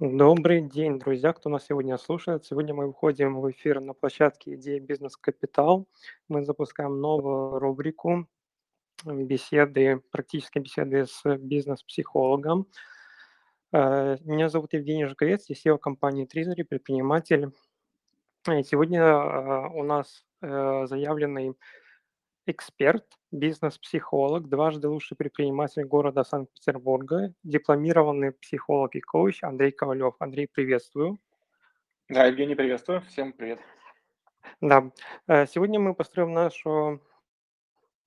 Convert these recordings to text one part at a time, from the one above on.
Добрый день, друзья, кто нас сегодня слушает. Сегодня мы выходим в эфир на площадке «Идея Бизнес Капитал». Мы запускаем новую рубрику беседы, практические беседы с бизнес-психологом. Э, меня зовут Евгений Жуковец, я SEO компании Тризери, предприниматель. И сегодня э, у нас э, заявленный эксперт, бизнес-психолог, дважды лучший предприниматель города Санкт-Петербурга, дипломированный психолог и коуч Андрей Ковалев. Андрей, приветствую. Да, Евгений, приветствую. Всем привет. Да, э, сегодня мы построим нашу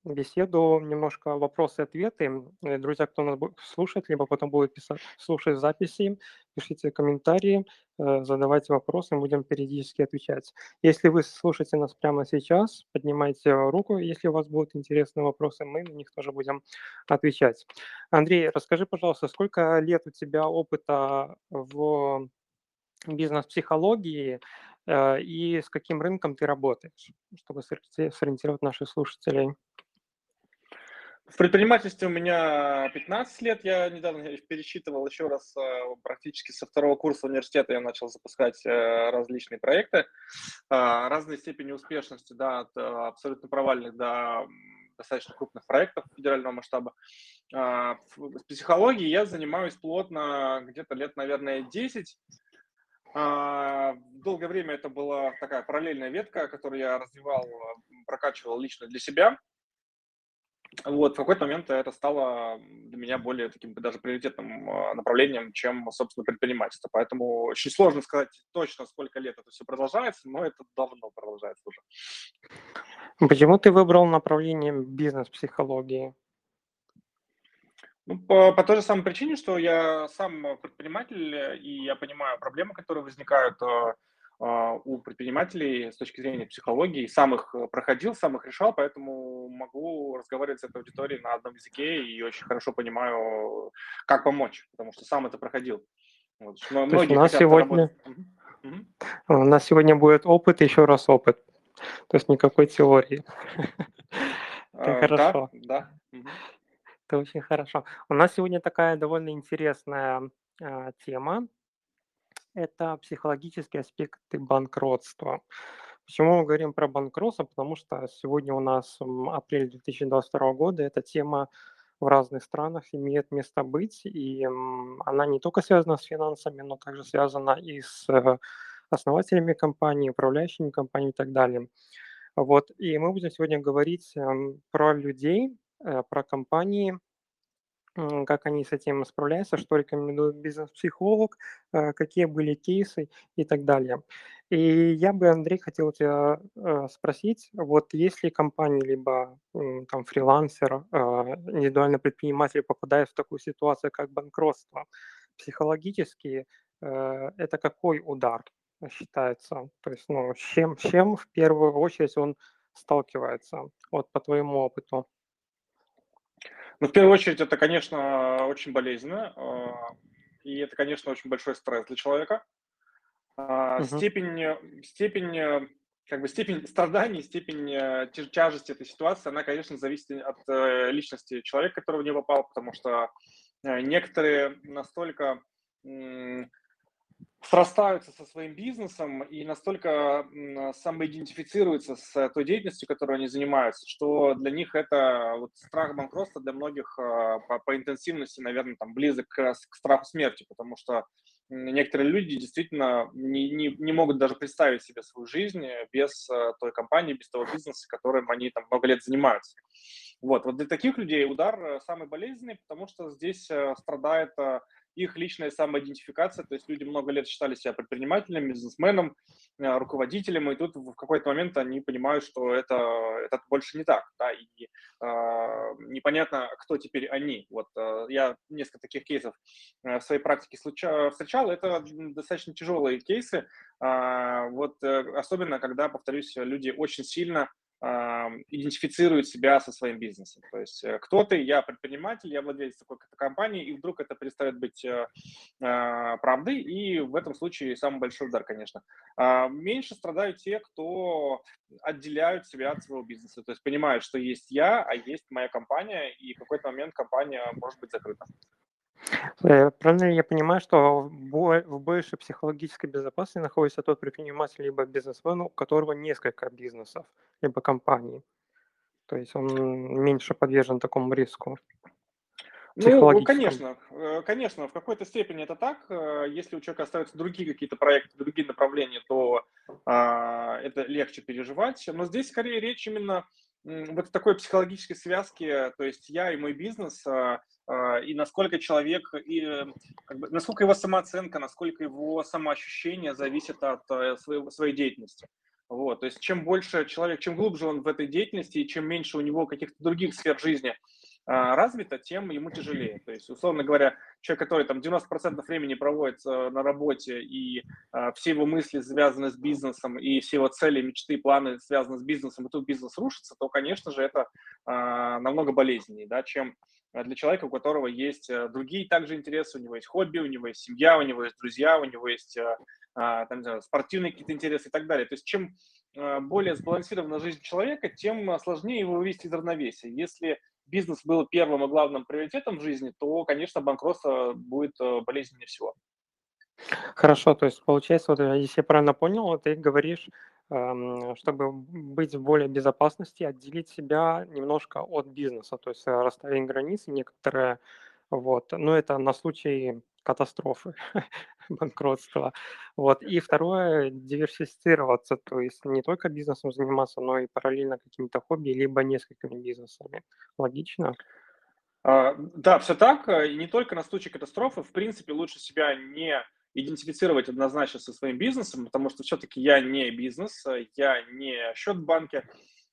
беседу, немножко вопросы-ответы. Э, друзья, кто нас будет слушать, либо потом будет писать, слушать записи, пишите комментарии, э, задавайте вопросы, мы будем периодически отвечать. Если вы слушаете нас прямо сейчас, поднимайте руку, если у вас будут интересные вопросы, мы на них тоже будем отвечать. Андрей, расскажи, пожалуйста, сколько лет у тебя опыта в бизнес-психологии э, и с каким рынком ты работаешь, чтобы сориентировать наших слушателей? В предпринимательстве у меня 15 лет. Я недавно пересчитывал еще раз, э, практически со второго курса университета я начал запускать э, различные проекты. А, разной степени успешности, да, от э, абсолютно провальных до достаточно крупных проектов федерального масштаба. С психологией я занимаюсь плотно где-то лет, наверное, 10. А, долгое время это была такая параллельная ветка, которую я развивал, прокачивал лично для себя. Вот, в какой-то момент это стало для меня более таким даже приоритетным а, направлением, чем, собственно, предпринимательство. Поэтому очень сложно сказать точно, сколько лет это все продолжается, но это давно продолжается уже. Почему ты выбрал направление бизнес-психологии? Ну, по, по той же самой причине, что я сам предприниматель, и я понимаю проблемы, которые возникают а, у предпринимателей с точки зрения психологии, сам их э, проходил, сам их решал, поэтому могу разговаривать с этой аудиторией на одном языке и очень хорошо понимаю, как помочь, потому что сам это проходил. Вот. Многие у нас сегодня угу. у нас сегодня будет опыт, еще раз опыт, то есть никакой теории. А, хорошо. Да, Это очень хорошо. У нас сегодня такая довольно интересная а, тема это психологические аспекты банкротства. Почему мы говорим про банкротство? Потому что сегодня у нас апрель 2022 года, эта тема в разных странах имеет место быть, и она не только связана с финансами, но также связана и с э, основателями компании, управляющими компаниями и так далее. Вот, и мы будем сегодня говорить про людей, э, про компании, как они с этим справляются, что рекомендует бизнес-психолог, э, какие были кейсы и так далее. И я бы, Андрей, хотел тебя э, спросить, вот если компания, либо там фрилансер, э, индивидуальный предприниматель попадает в такую ситуацию, как банкротство, психологически это какой удар считается? То есть, ну, с чем, с чем в первую очередь он сталкивается, вот по твоему опыту? Ну, в первую очередь, это, конечно, очень болезненно, а, и это, конечно, очень большой стресс для человека. Угу. Степень, степень, как бы степень страданий, степень э, тяжести этой ситуации, она, конечно, зависит от э, личности человека, который в нее попал, потому что э, некоторые настолько срастаются со своим бизнесом и настолько самоидентифицируются с той деятельностью, которой они занимаются, что для них это вот страх банкротства для многих а, по, по интенсивности, наверное, там близок к, к страху смерти, потому что некоторые люди действительно не, не, не могут даже представить себе свою жизнь без а, той компании, без того бизнеса, которым они там много лет занимаются. Вот, вот для таких людей удар э, самый болезненный, потому что здесь э, страдает э, их личная самоидентификация, то есть люди много лет считали себя предпринимателем, бизнесменом, э, руководителем, и тут в какой-то момент они понимают, что это, это больше не так, да, и э, непонятно, кто теперь они. Вот э, я несколько таких кейсов э, в своей практике случа, встречал, это достаточно тяжелые кейсы, э, вот э, особенно когда, повторюсь, люди очень сильно идентифицирует себя со своим бизнесом. То есть э, кто ты, я предприниматель, я владелец такой-то компании, и вдруг это перестает быть э, а, правдой, и в этом случае самый большой удар, конечно. А, меньше страдают те, кто отделяют себя от своего бизнеса, то есть понимают, что есть я, а есть моя компания, и в какой-то момент компания может быть закрыта. Э, правильно я понимаю, что в большей психологической безопасности находится тот предприниматель либо бизнесмен, у которого несколько бизнесов, либо компаний? То есть он меньше подвержен такому риску? Ну, конечно, э, конечно, в какой-то степени это так. Э, если у человека остаются другие какие-то проекты, другие направления, то а, это легче переживать. Но здесь скорее речь именно вот такой психологической связки, то есть я и мой бизнес, а, и насколько человек, и, как бы, насколько его самооценка, насколько его самоощущение зависит от э, своей, своей деятельности. Вот, то есть чем больше человек, чем глубже он в этой деятельности, и чем меньше у него каких-то других сфер жизни а, развито, тем ему тяжелее. То есть, условно говоря, человек, который там 90% времени проводит на работе, и а, все его мысли связаны с бизнесом, и все его цели, мечты, планы связаны с бизнесом, и тут бизнес рушится, то, конечно же, это а, намного болезненнее, да, чем для человека, у которого есть другие также интересы, у него есть хобби, у него есть семья, у него есть друзья, у него есть там, не знаю, спортивные какие-то интересы и так далее. То есть чем более сбалансирована жизнь человека, тем сложнее его вывести из равновесия. Если бизнес был первым и главным приоритетом в жизни, то, конечно, банкротство будет э, болезненнее всего. Хорошо, то есть получается, вот э, если я правильно понял, ты говоришь, эм, чтобы быть в более безопасности, отделить себя немножко от бизнеса, то есть э, расставить границы некоторые, вот. Но это на случай катастрофы, банкротства. Вот. И второе, диверсифицироваться, то есть не только бизнесом заниматься, но и параллельно какими-то хобби, либо несколькими бизнесами. Логично? А, да, все так. И не только на случай катастрофы. В принципе, лучше себя не идентифицировать однозначно со своим бизнесом, потому что все-таки я не бизнес, я не счет в банке,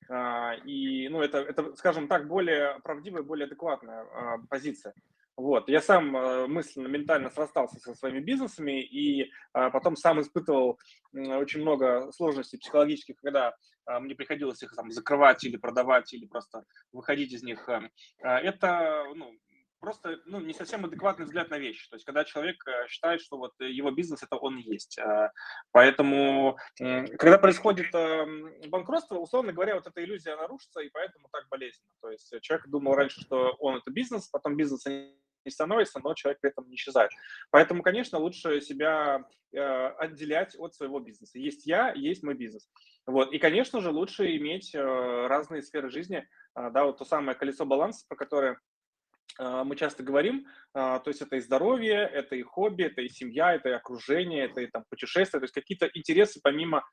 а, и, ну, это, это, скажем так, более правдивая, более адекватная а, позиция. Вот. Я сам э, мысленно, ментально срастался со своими бизнесами и а, потом сам испытывал очень много сложностей психологических, когда а, мне приходилось их там, закрывать или продавать, или просто выходить из них. Эм. Это ну, просто ну, не совсем адекватный взгляд на вещи. То есть, когда человек э, считает, что вот его бизнес это он есть. Поэтому, когда происходит эм, банкротство, условно говоря, вот эта иллюзия нарушится, и поэтому так болезненно. То есть, человек думал раньше, что он это бизнес, потом бизнес не становится, но человек при этом не исчезает. Поэтому, конечно, лучше себя э, отделять от своего бизнеса. Есть я, есть мой бизнес. Вот. И, конечно же, лучше иметь э, разные сферы жизни, э, да, вот то самое колесо баланса, про которое мы часто говорим, э, то есть это и здоровье, это и хобби, это и семья, это и окружение, это и там путешествия, то есть какие-то интересы помимо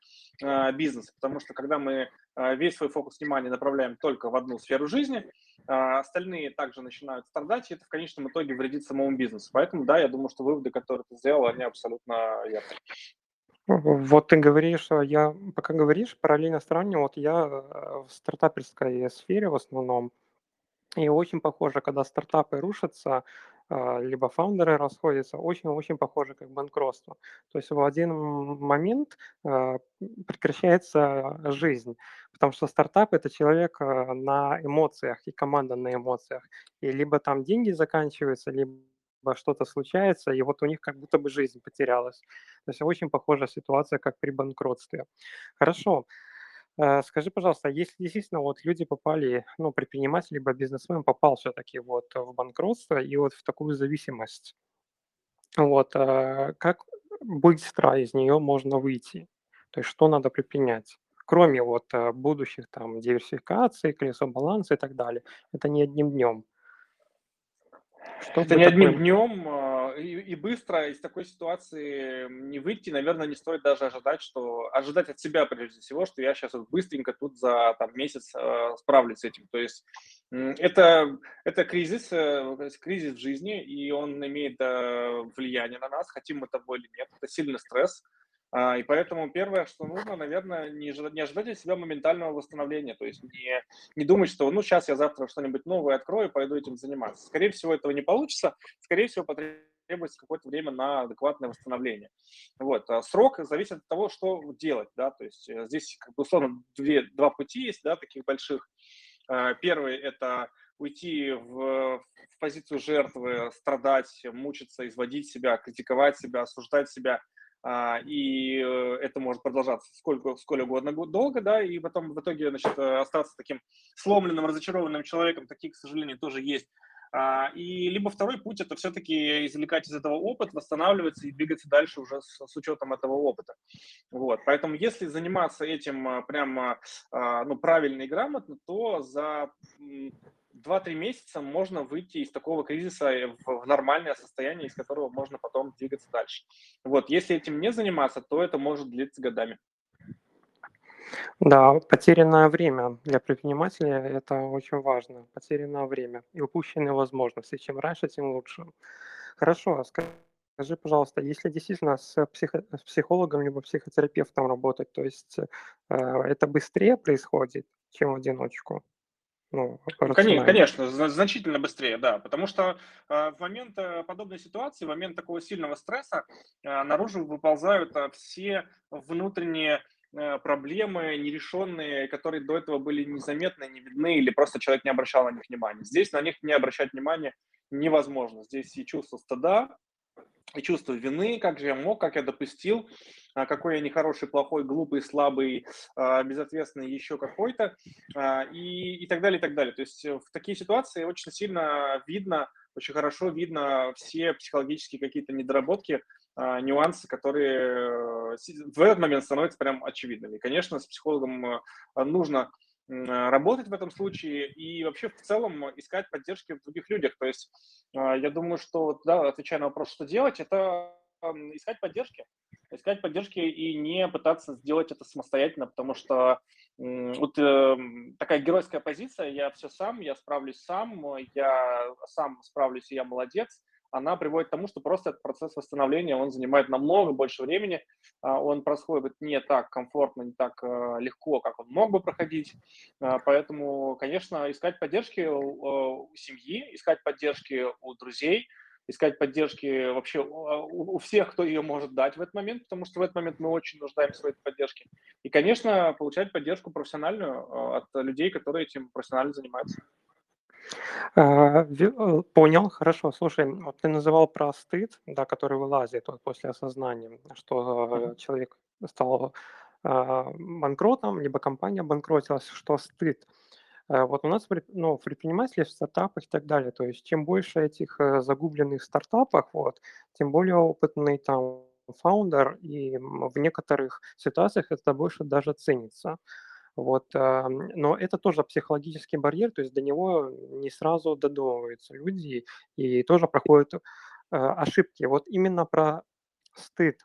э, бизнеса, потому что когда мы весь свой фокус внимания направляем только в одну сферу жизни, а остальные также начинают страдать, и это в конечном итоге вредит самому бизнесу. Поэтому, да, я думаю, что выводы, которые ты сделал, они абсолютно верны. Вот ты говоришь, я пока говоришь, параллельно сравниваю, вот я э, в стартаперской сфере в основном, и очень похоже, когда стартапы рушатся, а, либо фаундеры расходятся, очень-очень похоже как банкротство. То есть в один момент а, прекращается жизнь, потому что стартап – это человек а, на эмоциях и команда на эмоциях. И либо там деньги заканчиваются, либо что-то случается, и вот у них как будто бы жизнь потерялась. То есть очень похожая ситуация, как при банкротстве. Хорошо. Э, скажи, пожалуйста, если действительно вот люди попали, ну, предприниматель либо бизнесмен попал все-таки вот в банкротство и вот в такую зависимость, вот, э, как быстро из нее можно выйти? То есть что надо предпринять? Кроме вот э, будущих там диверсификаций, колесо баланса и так далее. Это не одним днем. Что это не одним днем а, и, быстро из такой ситуации не выйти, наверное, не стоит даже ожидать, что ожидать от себя прежде всего, что я сейчас вот быстренько тут за там, месяц э, справлюсь с этим. То есть это, это кризис, э, кризис в жизни, и он имеет э, влияние на нас, хотим мы того или нет. Это сильный стресс. А, и поэтому первое, что нужно, наверное, не не ожидать от себя моментального восстановления. То есть не, не думать, что ну сейчас я завтра что-нибудь новое открою, пойду этим заниматься. Скорее всего, этого не получится. Скорее всего, потребуется какое-то время на адекватное восстановление. Вот. А срок зависит от того, что делать. Да? То есть э, здесь, как бы, условно, две, два пути есть, да, таких больших. А, первый – это уйти в, в позицию жертвы, страдать, мучиться, изводить себя, критиковать себя, осуждать себя – а, и э, это может продолжаться сколько, сколько угодно долго, да, и потом в итоге, значит, э, остаться таким сломленным, разочарованным человеком, такие, к сожалению, тоже есть. А, и либо второй путь – это все-таки извлекать из этого опыт, восстанавливаться и двигаться дальше уже с, с учетом этого опыта. Вот. Поэтому если заниматься этим а, прямо а, ну, правильно и грамотно, то за 2-3 месяца можно выйти из такого кризиса в, нормальное состояние, из которого можно потом двигаться дальше. Вот. Если этим не заниматься, то это может длиться годами. Да, потерянное время для предпринимателя– это очень важно. Потерянное время и упущенные возможности. Чем раньше, тем лучше. Хорошо, скажи, пожалуйста, если действительно с, психо- с психологом либо психотерапевтом работать, то есть э, это быстрее происходит, чем в одиночку? Ну, конечно, конечно, значительно быстрее, да, потому что э, в момент э, подобной ситуации, в момент такого сильного стресса э, наружу выползают э, все внутренние проблемы нерешенные, которые до этого были незаметны, не видны, или просто человек не обращал на них внимания. Здесь на них не обращать внимания невозможно. Здесь и чувство стыда, и чувство вины, как же я мог, как я допустил, а, какой я нехороший, плохой, глупый, слабый, а, безответственный, еще какой-то, а, и, и так далее, и так далее. То есть в такие ситуации очень сильно видно, очень хорошо видно все психологические какие-то недоработки, нюансы, которые э, в этот момент становятся прям очевидными. Конечно, с психологом э, нужно работать в этом случае и вообще в целом искать поддержки в других людях. То есть а, я думаю, что, да, отвечая на вопрос, что делать, это искать поддержки. Искать поддержки и не пытаться сделать это самостоятельно, потому что вот э, такая геройская позиция, я все сам, я справлюсь сам, я сам справлюсь, и я молодец – она приводит к тому, что просто этот процесс восстановления, он занимает намного больше времени, а, он происходит не так комфортно, не так э, легко, как он мог бы проходить. А, поэтому, конечно, искать поддержки у семьи, искать поддержки у друзей, искать поддержки вообще у всех, кто ее может дать в этот момент, потому что в этот момент мы очень нуждаемся в этой поддержке. И, конечно, получать поддержку профессиональную э, от людей, которые этим профессионально занимаются. А, э, понял, хорошо. Слушай, вот ты называл про стыд, да, который вылазит вот после осознания, что человек стал а, банкротом, либо компания банкротилась, что стыд. Э, вот у нас ну, в предпринимателе, в стартапах и так далее, то есть чем больше этих э, загубленных стартапов, вот, тем более опытный там фаундер, и в некоторых ситуациях это больше даже ценится. Вот, но это тоже психологический барьер, то есть до него не сразу додумываются люди и тоже проходят э, ошибки. Вот именно про стыд,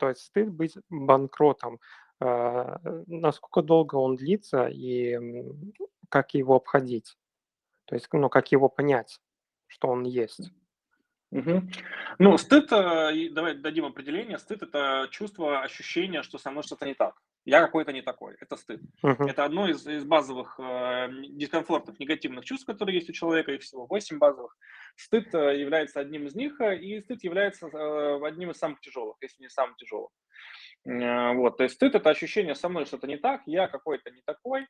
то есть стыд быть банкротом, а, насколько долго он длится и как его обходить, то есть, ну, как его понять, что он есть. Угу. Ну, стыд, э, давай дадим определение. Стыд – это чувство, ощущение, что со мной что-то не так. Я какой-то не такой. Это стыд. Uh-huh. Это одно из, из базовых э, дискомфортов, негативных чувств, которые есть у человека, их всего 8 базовых. Стыд э, является одним из них, э, и стыд является э, одним из самых тяжелых, если не самым тяжелым. Э, вот, то есть стыд – это ощущение, со мной что-то не так, я какой-то не такой,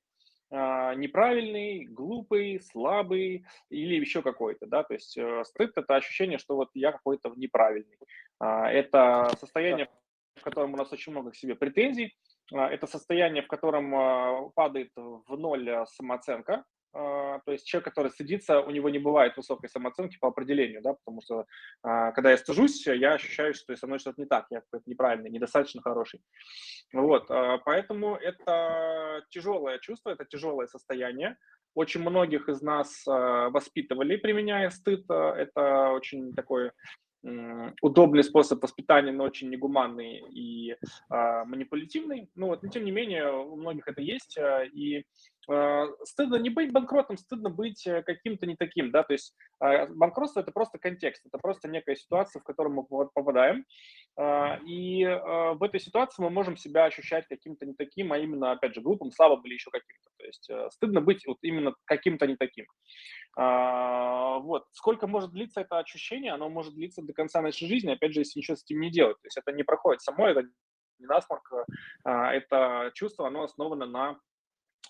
а, неправильный, глупый, слабый или еще какой-то, да, то есть э, стыд – это ощущение, что вот я какой-то неправильный. А, это состояние, в котором у нас очень много к себе претензий, это состояние, в котором падает в ноль самооценка, а, то есть человек, который стыдится, у него не бывает высокой самооценки по определению, да, потому что а, когда я стыжусь, я ощущаю, что со мной что-то не так, я какой-то неправильный, недостаточно хороший. Вот, а, поэтому это тяжелое чувство, это тяжелое состояние. Очень многих из нас воспитывали, применяя стыд. Это очень такой удобный способ воспитания, но очень негуманный и э, манипулятивный. Ну вот, но тем не менее, у многих это есть. И Э, стыдно не быть банкротом, стыдно быть э, каким-то не таким, да, то есть э, банкротство это просто контекст, это просто некая ситуация, в которую мы попадаем, и в этой ситуации мы можем себя ощущать каким-то не таким, а именно, опять же, глупым, слабым или еще каким-то, то есть стыдно быть вот именно каким-то не таким. Вот, сколько может длиться это ощущение, оно может длиться до конца нашей жизни, опять же, если ничего с этим не делать, то есть это не проходит само, это не насморк, это чувство, оно основано на Э,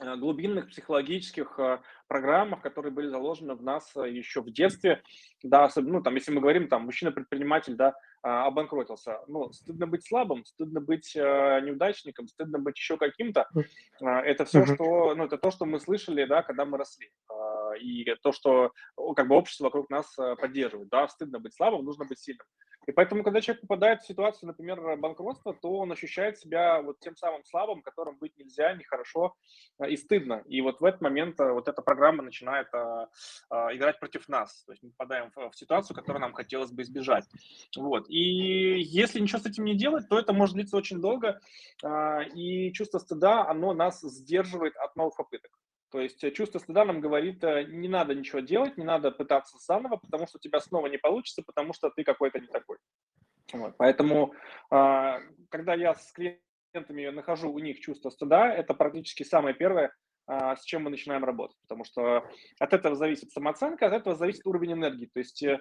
глубинных психологических э, программах, которые были заложены в нас э, еще в детстве, да, особенно, ну, там, если мы говорим, там, мужчина-предприниматель, да, обанкротился, ну, стыдно быть слабым, стыдно быть неудачником, стыдно быть еще каким-то, это все, что, ну, это то, что мы слышали, да, когда мы росли, и то, что как бы общество вокруг нас поддерживает. Да, стыдно быть слабым, нужно быть сильным. И поэтому, когда человек попадает в ситуацию, например, банкротства, то он ощущает себя вот тем самым слабым, которым быть нельзя, нехорошо и стыдно. И вот в этот момент вот эта программа начинает а, а, играть против нас. То есть мы попадаем в, в ситуацию, которую нам хотелось бы избежать. Вот. И если ничего с этим не делать, то это может длиться очень долго. А, и чувство стыда, оно нас сдерживает от новых попыток. То есть э, чувство стыда нам говорит, э, не надо ничего делать, не надо пытаться заново, потому что у тебя снова не получится, потому что ты какой-то не такой. Вот. Поэтому, а, когда я с клиентами нахожу у них чувство стыда, это практически самое первое, с чем мы начинаем работать, потому что от этого зависит самооценка, от этого зависит уровень энергии. То есть э,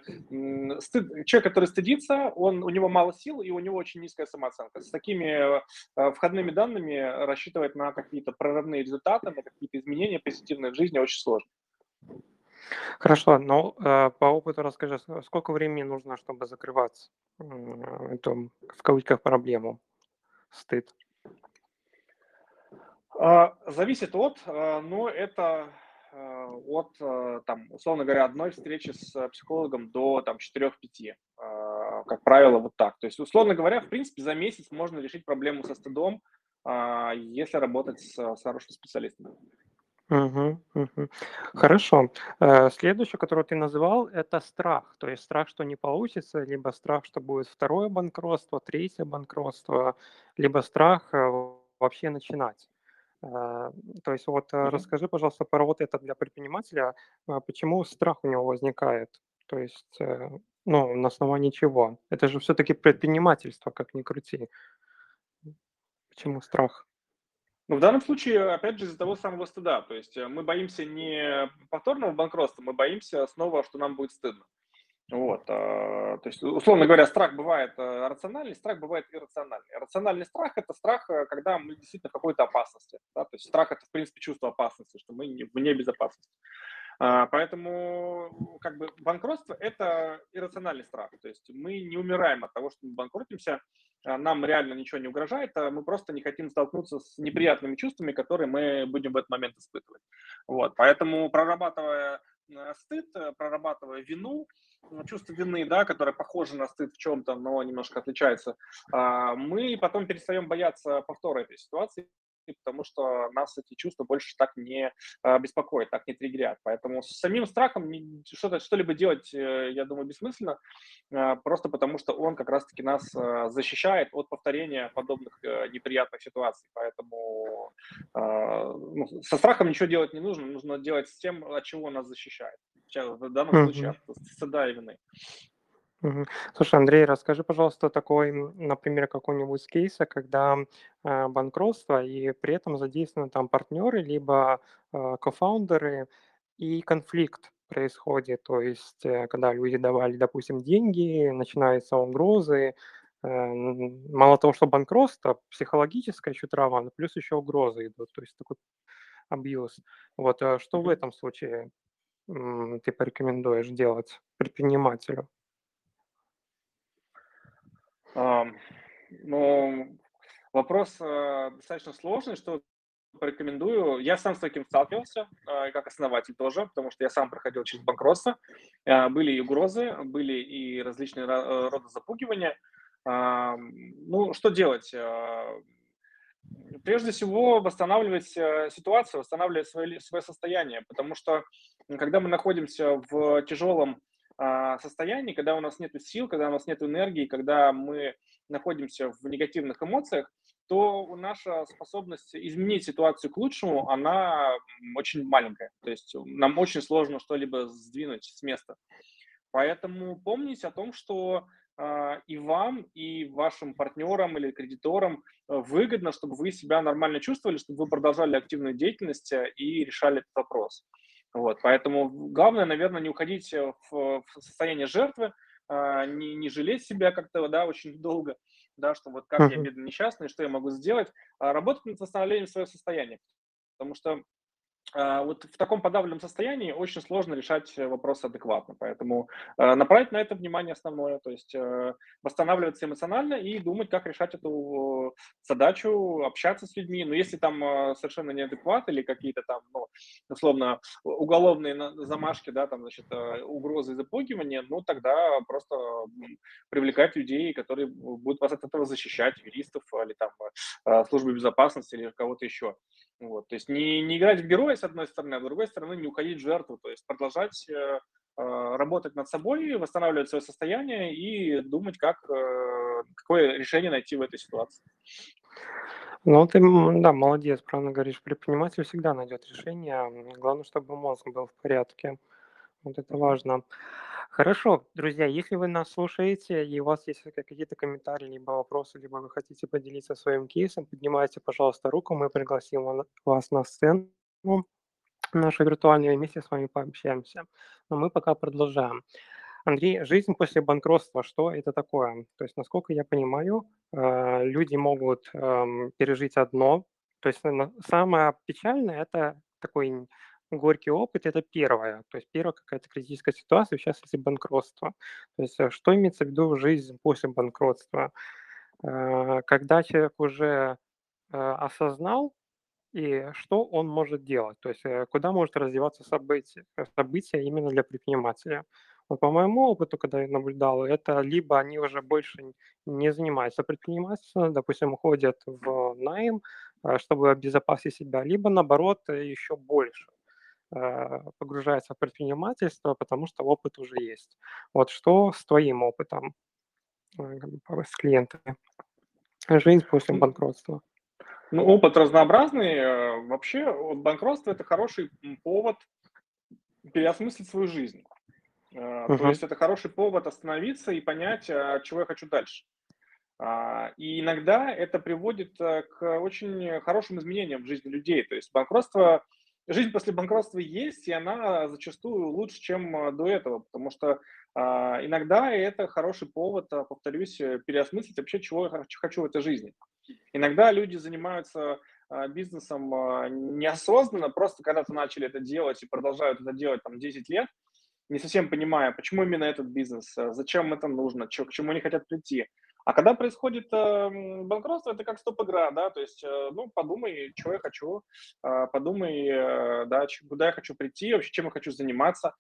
стыд, человек, который стыдится, он, у него мало сил и у него очень низкая самооценка. С такими э, входными данными рассчитывать на какие-то прорывные результаты, на какие-то изменения позитивные в жизни очень сложно. Хорошо, но э, по опыту расскажи, сколько времени нужно, чтобы закрывать э, эту, в кавычках, проблему, стыд? А, зависит от, а, но это а, от, там, условно говоря, одной встречи с психологом до там, 4-5. Как правило, вот так. То есть, условно говоря, в принципе, за месяц можно решить проблему со стыдом, если работать с, с хорошим специалистом. Угу, угу. Хорошо. Э, следующее, которое ты называл, это страх. То есть страх, что не получится, либо страх, что будет второе банкротство, третье банкротство, либо страх э, вообще начинать. А, то есть вот mm-hmm. расскажи, пожалуйста, про вот это для предпринимателя, а, почему страх у него возникает? То есть, э, ну, на основании чего? Это же все-таки предпринимательство, как ни крути. Почему страх? Ну, в данном случае, опять же, из-за того самого стыда. То есть э, мы боимся не повторного банкротства, мы боимся снова, что нам будет стыдно. Вот, а, то есть, условно говоря, страх бывает э, рациональный, страх бывает иррациональный. Рациональный страх – это страх, э, когда мы действительно в какой-то опасности. Да? То есть страх – это, в принципе, чувство опасности, что мы не, вне безопасности. А, поэтому как бы банкротство – это иррациональный страх. То есть мы не умираем от того, что мы банкротимся, а нам реально ничего не угрожает, а мы просто не хотим столкнуться с неприятными чувствами, которые мы будем в этот момент испытывать. Вот. Поэтому прорабатывая стыд, прорабатывая вину, ну, чувство вины, да, которое похоже на стыд в чем-то, но немножко отличается, а, мы потом перестаем бояться повтора этой ситуации потому что нас эти чувства больше так не а, беспокоят, так не триггерят. Поэтому с самим страхом что-то, что-либо делать, э, я думаю, бессмысленно, а, просто потому что он как раз-таки нас а, защищает от повторения подобных э, неприятных ситуаций. Поэтому ну, со страхом ничего делать не нужно, нужно делать с тем, от чего он нас защищает. В данном случае от стыда и вины. Слушай, Андрей, расскажи, пожалуйста, такой, например, какой-нибудь кейса, когда э, банкротство, и при этом задействованы там партнеры, либо э, кофаундеры, и конфликт происходит. То есть, э, когда люди давали, допустим, деньги, начинаются угрозы, э, мало того, что банкротство, психологическая еще травма, плюс еще угрозы идут, то есть такой абьюз. Вот, э, что в этом случае ты порекомендуешь делать предпринимателю? Ну, вопрос э, достаточно сложный, что порекомендую. Я сам с таким сталкивался, э, как основатель тоже, потому что я сам проходил через банкротство. Э, были и угрозы, были и различные роды запугивания. Ну, что делать? Прежде всего, восстанавливать ситуацию, восстанавливать свое, свое состояние, потому что когда мы находимся в тяжелом состоянии, когда у нас нет сил, когда у нас нет энергии, когда мы находимся в негативных эмоциях, то наша способность изменить ситуацию к лучшему, она очень маленькая. То есть нам очень сложно что-либо сдвинуть с места. Поэтому помните о том, что э, и вам, и вашим партнерам или кредиторам выгодно, чтобы вы себя нормально чувствовали, чтобы вы продолжали активную деятельность и решали этот вопрос. Вот, поэтому главное, наверное, не уходить в, в состояние жертвы, а, не, не жалеть себя как-то, да, очень долго, да, что вот как я бедный несчастный, что я могу сделать, а работать над восстановлением своего состояния. Потому что вот в таком подавленном состоянии очень сложно решать э, вопросы адекватно. Поэтому э, направить на это внимание основное, то есть э, восстанавливаться эмоционально и думать, как решать эту задачу, общаться с людьми. Но если там совершенно неадекват или какие-то там, ну, условно, уголовные замашки, да, там, значит, угрозы и запугивания, ну, тогда просто привлекать людей, которые будут вас от этого защищать, юристов или там службы безопасности или кого-то еще. Вот, то есть не, не играть в героя, с одной стороны, а с другой стороны не уходить в жертву, то есть продолжать э, э, работать над собой, восстанавливать свое состояние и думать, как, э, какое решение найти в этой ситуации. Ну, ты, да, молодец, правильно говоришь, предприниматель всегда найдет решение. Главное, чтобы мозг был в порядке. Вот это важно. Хорошо, друзья, если вы нас слушаете и у вас есть какие-то комментарии, либо вопросы, либо вы хотите поделиться своим кейсом, поднимайте, пожалуйста, руку, мы пригласим вас на сцену нашей виртуальной, вместе с вами пообщаемся. Но мы пока продолжаем. Андрей, жизнь после банкротства, что это такое? То есть, насколько я понимаю, э, люди могут эм, пережить одно, то есть самое печальное – это такой горький опыт– это первое, то есть первая какая-то критическая ситуация, сейчас если банкротство. То есть э, что имеется в виду жизнь после банкротства? Э, когда человек уже э, осознал, и что он может делать, то есть куда может развиваться событие, события именно для предпринимателя. Вот по моему опыту, когда я наблюдал, это либо они уже больше не занимаются предпринимательством, допустим, уходят в найм, чтобы обезопасить себя, либо наоборот еще больше. Э, погружается в предпринимательство, потому что опыт уже есть. Вот что с твоим опытом э, с клиентами? Жизнь после банкротства. Ну, опыт разнообразный. Э, вообще, банкротство – это хороший повод переосмыслить свою жизнь. Uh-huh. То есть это хороший повод остановиться и понять, чего я хочу дальше. А, и иногда это приводит к очень хорошим изменениям в жизни людей. То есть банкротство жизнь после банкротства есть, и она зачастую лучше, чем а, до этого, потому что а, иногда это хороший повод, а, повторюсь, э, переосмыслить вообще, чего я хочу в этой жизни. Иногда люди занимаются бизнесом неосознанно, просто когда-то начали это делать и продолжают это делать там 10 лет, не совсем понимая, почему именно этот бизнес, зачем это нужно, к чему они хотят прийти. А когда происходит э, банкротство, это как стоп-игра, да, то есть, э, ну, подумай, что я хочу, э, подумай, э, да, куда я хочу прийти, вообще, чем я хочу заниматься.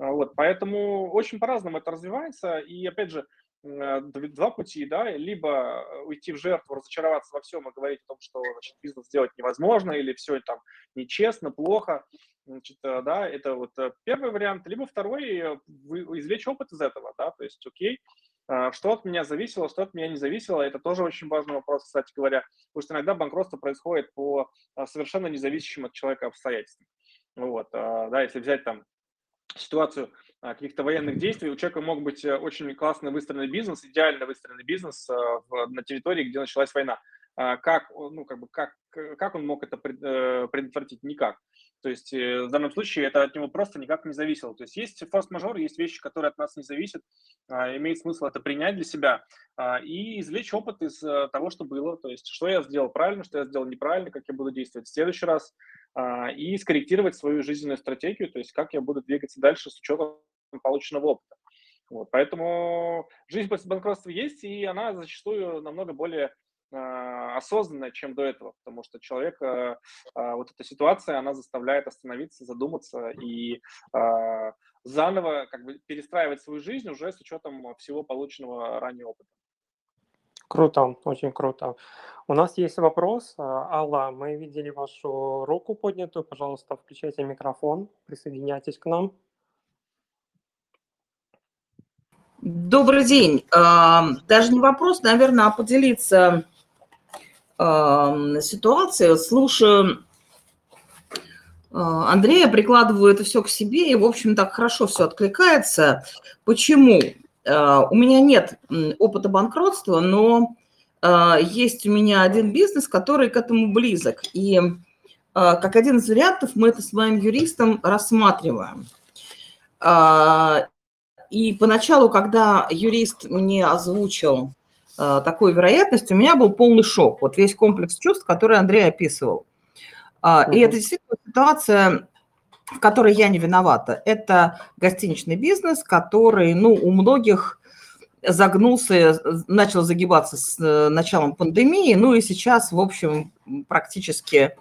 А, вот, поэтому очень по-разному это развивается, и, опять же, э, два пути, да, либо уйти в жертву, разочароваться во всем и говорить о том, что значит, бизнес сделать невозможно, или все там нечестно, плохо, значит, э, да, это вот э, первый вариант, либо второй, извлечь опыт из этого, да, то есть, окей, а, что от меня зависело, что от меня не зависело, это тоже очень важный вопрос, кстати говоря, потому что иногда банкротство происходит по а, совершенно независящим от человека обстоятельствам. Вот, а, да, если взять там ситуацию каких-то военных действий, у человека мог быть э, очень классный выстроенный бизнес, идеально выстроенный бизнес на территории, где началась война. Как, ну, как, бы, как, как он мог это э, предотвратить? Никак. То есть э, в данном случае это от него просто никак не зависело. То есть есть форс-мажор, есть вещи, которые от нас не зависят. А, имеет смысл это принять для себя а, и извлечь опыт из э, того, что было. То есть что я сделал правильно, что я сделал неправильно, как я буду действовать в следующий раз. А, и скорректировать свою жизненную стратегию, то есть как я буду двигаться дальше с учетом полученного опыта. Вот, поэтому жизнь после банкротства есть, и она зачастую намного более а, осознанная, чем до этого, потому что человек, а, вот эта ситуация, она заставляет остановиться, задуматься и а, заново как бы перестраивать свою жизнь уже с учетом всего полученного ранее опыта. Круто, очень круто. У нас есть вопрос. Алла, мы видели вашу руку поднятую. Пожалуйста, включайте микрофон, присоединяйтесь к нам. Добрый день. Даже не вопрос, наверное, а поделиться ситуации, слушаю а, Андрея, прикладываю это все к себе, и, в общем, так хорошо все откликается. Почему? А, у меня нет опыта банкротства, но а, есть у меня один бизнес, который к этому близок. И как один из вариантов мы это с моим юристом рассматриваем. И поначалу, когда юрист мне озвучил Э, такой вероятность, у меня был полный шок. Вот весь комплекс чувств, который Андрей описывал. Uh-huh. И это действительно ситуация, в которой я не виновата. Это гостиничный бизнес, который, ну, у многих загнулся, начал загибаться с э, началом пандемии, ну и сейчас, в общем, практически,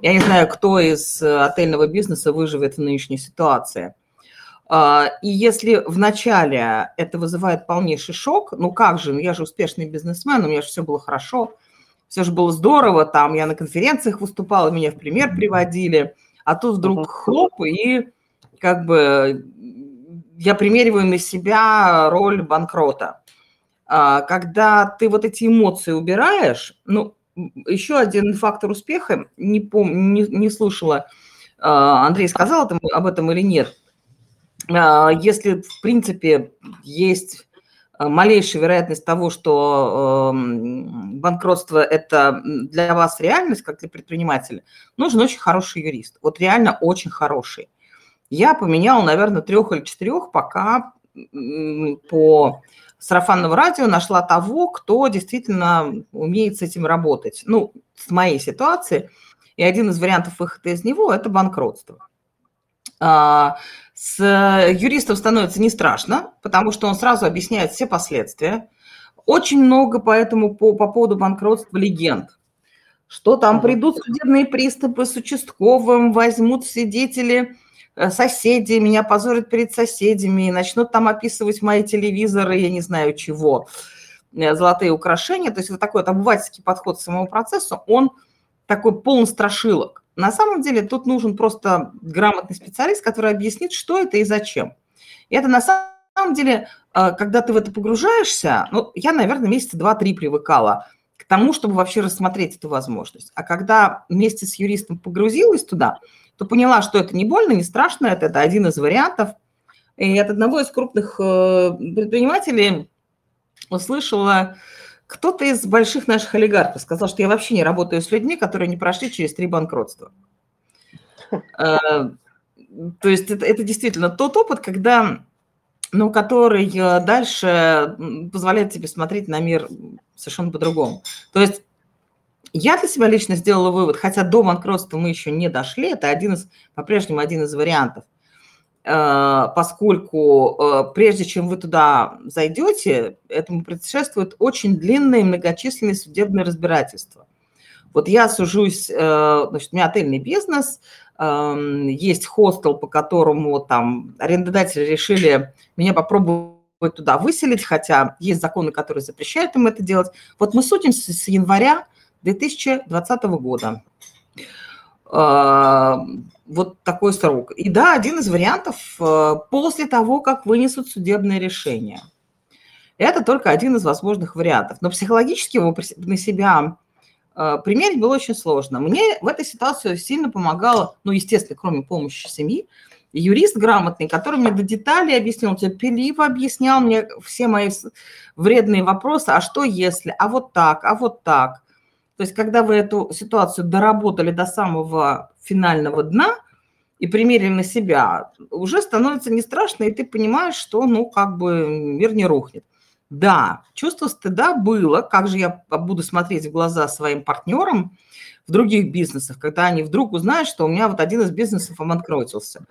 я не знаю, кто из отельного бизнеса выживет в нынешней ситуации. А, и если в начале это вызывает полнейший шок, ну как же, ну я же успешный бизнесмен, у меня же все было хорошо, все же было здорово, там я на конференциях выступала, меня в пример приводили, а тут вдруг хлоп, и как бы я примериваю на себя роль банкрота. А, когда ты вот эти эмоции убираешь, ну, еще один фактор успеха, не, пом, не, не слушала, а, Андрей сказал об этом или нет, если, в принципе, есть малейшая вероятность того, что эм, банкротство – это для вас реальность, как для предпринимателя, нужен очень хороший юрист. Вот реально очень хороший. Я поменяла, наверное, трех или четырех, пока по сарафанного радио нашла того, кто действительно умеет с этим работать. Ну, с моей ситуации. И один из вариантов выхода из него – это банкротство. А, с юристом становится не страшно, потому что он сразу объясняет все последствия. Очень много поэтому по, по поводу банкротства легенд что там придут судебные приступы с участковым, возьмут свидетели – Э, соседи, меня позорят перед соседями, начнут там описывать мои телевизоры, я не знаю чего, э, золотые украшения. То есть вот такой вот обывательский подход к самому процессу, он такой полный страшилок. На самом деле тут нужен просто грамотный специалист, который объяснит, что это и зачем. И это на самом деле, э, когда ты в это погружаешься, ну, я, наверное, месяца два-три привыкала к тому, чтобы вообще рассмотреть эту возможность. А когда вместе с юристом погрузилась туда – то поняла, что это не больно, не страшно, это, это один из вариантов. И от одного из крупных э, предпринимателей услышала, кто-то из больших наших олигархов сказал, что я вообще не работаю с людьми, которые не прошли через три банкротства. Э, то есть это, это действительно тот опыт, когда, ну, который э, дальше позволяет тебе смотреть на мир совершенно по-другому. То есть я для себя лично сделала вывод, хотя до банкротства мы еще не дошли, это один из, по-прежнему один из вариантов, поскольку э, прежде чем вы туда зайдете, этому предшествует очень длинное и многочисленное судебное разбирательство. Вот я сужусь, э, значит, у меня отельный бизнес, эм, есть хостел, по которому там арендодатели решили меня попробовать туда выселить, хотя есть законы, которые запрещают им это делать. Вот мы судимся с января 2020 года. А, вот такой срок. И да, один из вариантов а, после того, как вынесут судебное решение. Это только один из возможных вариантов. Но психологически его на себя а, примерить было очень сложно. Мне в этой ситуации сильно помогало, ну, естественно, кроме помощи семьи, юрист грамотный, который мне до деталей объяснил, терпеливо объяснял мне все мои вредные вопросы, а что если, а вот так, а вот так – то есть, когда вы эту ситуацию доработали до самого финального дна и примерили на себя, уже становится не страшно, и ты понимаешь, что, ну, как бы мир не рухнет. Да, чувство стыда было, как же я буду смотреть в глаза своим партнерам в других бизнесах, когда они вдруг узнают, что у меня вот один из бизнесов обанкротился.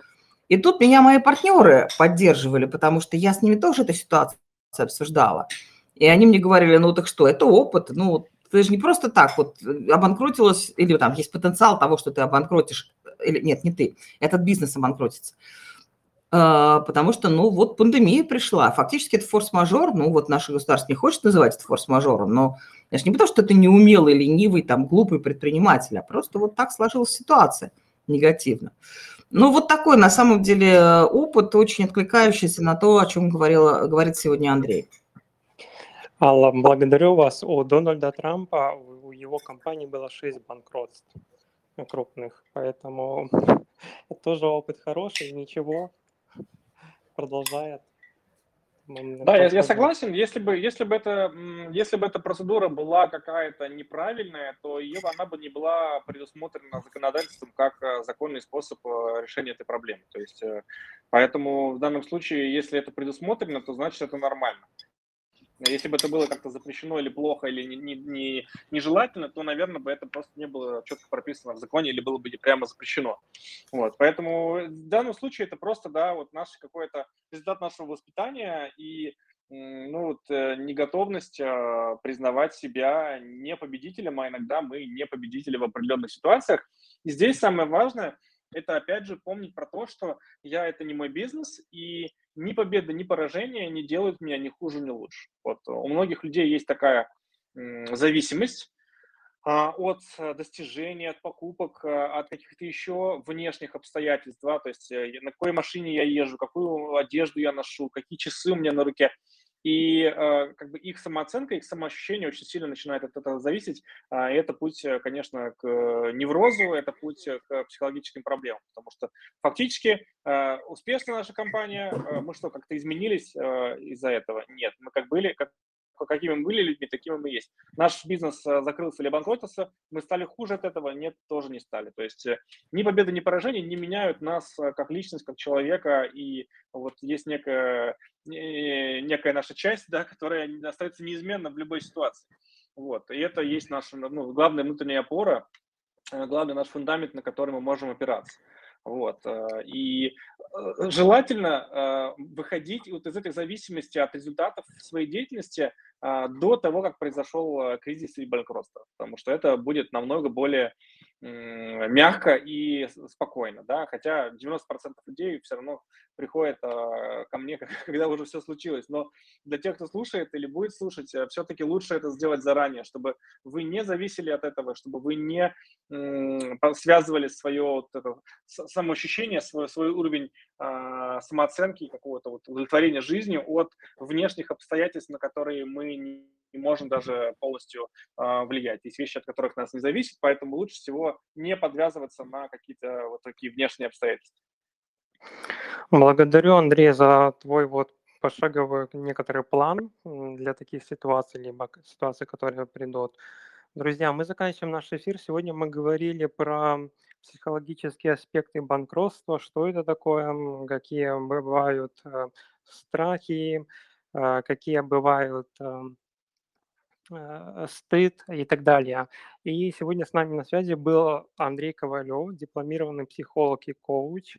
И тут меня мои партнеры поддерживали, потому что я с ними тоже эту ситуацию обсуждала. И они мне говорили, ну так что, это опыт, ну ты же не просто так вот э, обанкротилась, или там есть потенциал того, что ты обанкротишь, или нет, не ты, этот бизнес обанкротится. А, потому что, ну, вот пандемия пришла. Фактически это форс-мажор. Ну, вот наше государство не хочет называть это форс-мажором, но это не потому, что ты неумелый, ленивый, там, глупый предприниматель, а просто вот так сложилась ситуация негативно. Ну, вот такой, на самом деле, опыт, очень откликающийся на то, о чем говорила, говорит сегодня Андрей. Алла, благодарю вас. У Дональда Трампа, у его компании было 6 банкротств крупных, поэтому тоже опыт хороший, ничего, продолжает. Да, я, я согласен. Если бы, если бы это, если бы эта процедура была какая-то неправильная, то ее она бы не была предусмотрена законодательством как э, законный способ э, решения этой проблемы. То есть, э, поэтому в данном случае, если это предусмотрено, то значит это нормально. Если бы это было как-то запрещено или плохо, или не, не, не, нежелательно, то, наверное, бы это просто не было четко прописано в законе или было бы прямо запрещено. Вот, поэтому в данном случае это просто, да, вот наш какой-то результат нашего воспитания и ну, вот, э, неготовность э, признавать себя не победителем, а иногда мы не победители в определенных ситуациях. И здесь самое важное – это, опять же, помнить про то, что я – это не мой бизнес, и ни победа, ни поражение не делают меня ни хуже, ни лучше. Вот у многих людей есть такая зависимость а, от достижений, от покупок, а, от каких-то еще внешних обстоятельств, да, то есть э, на какой машине я езжу, какую одежду я ношу, какие часы у меня на руке. И э, как бы их самооценка, их самоощущение очень сильно начинает от этого зависеть. Э, и это путь, э, конечно, к неврозу, это путь к психологическим проблемам. Потому что фактически э, успешна наша компания, э, мы что, как-то изменились э, из-за этого? Нет, мы как были, как какими мы были людьми, такими мы есть. Наш бизнес э, закрылся или обанкротился, мы стали хуже от этого? Нет, тоже не стали. То есть э, ни победа, ни поражение не меняют нас э, как личность, как человека, и вот есть некая, некая наша часть, да, которая остается неизменна в любой ситуации. Вот. И это есть наша ну, главная внутренняя опора, главный наш фундамент, на который мы можем опираться. Вот. И желательно выходить вот из этих зависимостей от результатов своей деятельности до того, как произошел кризис и банкротство, потому что это будет намного более мягко и спокойно, да, хотя 90% людей все равно приходят э, ко мне, когда уже все случилось, но для тех, кто слушает или будет слушать, э, все-таки лучше это сделать заранее, чтобы вы не зависели от этого, чтобы вы не э, связывали свое вот это, самоощущение, свой, свой уровень э, самооценки, какого-то вот удовлетворения жизнью от внешних обстоятельств, на которые мы не и можем даже полностью э, влиять. Есть вещи, от которых нас не зависит, поэтому лучше всего не подвязываться на какие-то вот такие внешние обстоятельства. Благодарю, Андрей, за твой вот пошаговый некоторый план для таких ситуаций, либо ситуаций, которые придут. Друзья, мы заканчиваем наш эфир. Сегодня мы говорили про психологические аспекты банкротства, что это такое, какие бывают э, страхи, э, какие бывают э, стыд и так далее. И сегодня с нами на связи был Андрей Ковалев, дипломированный психолог и коуч.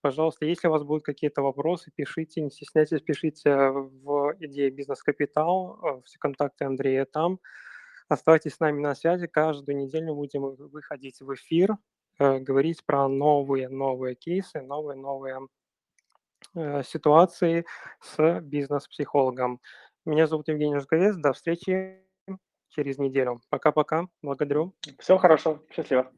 Пожалуйста, если у вас будут какие-то вопросы, пишите, не стесняйтесь, пишите в идее бизнес-капитал, э, все контакты Андрея там. Оставайтесь с нами на связи, каждую неделю будем выходить в эфир, э, говорить про новые-новые кейсы, новые-новые ситуации с бизнес-психологом. Меня зовут Евгений Жговец. До встречи через неделю. Пока-пока. Благодарю. Всего хорошо. Счастливо.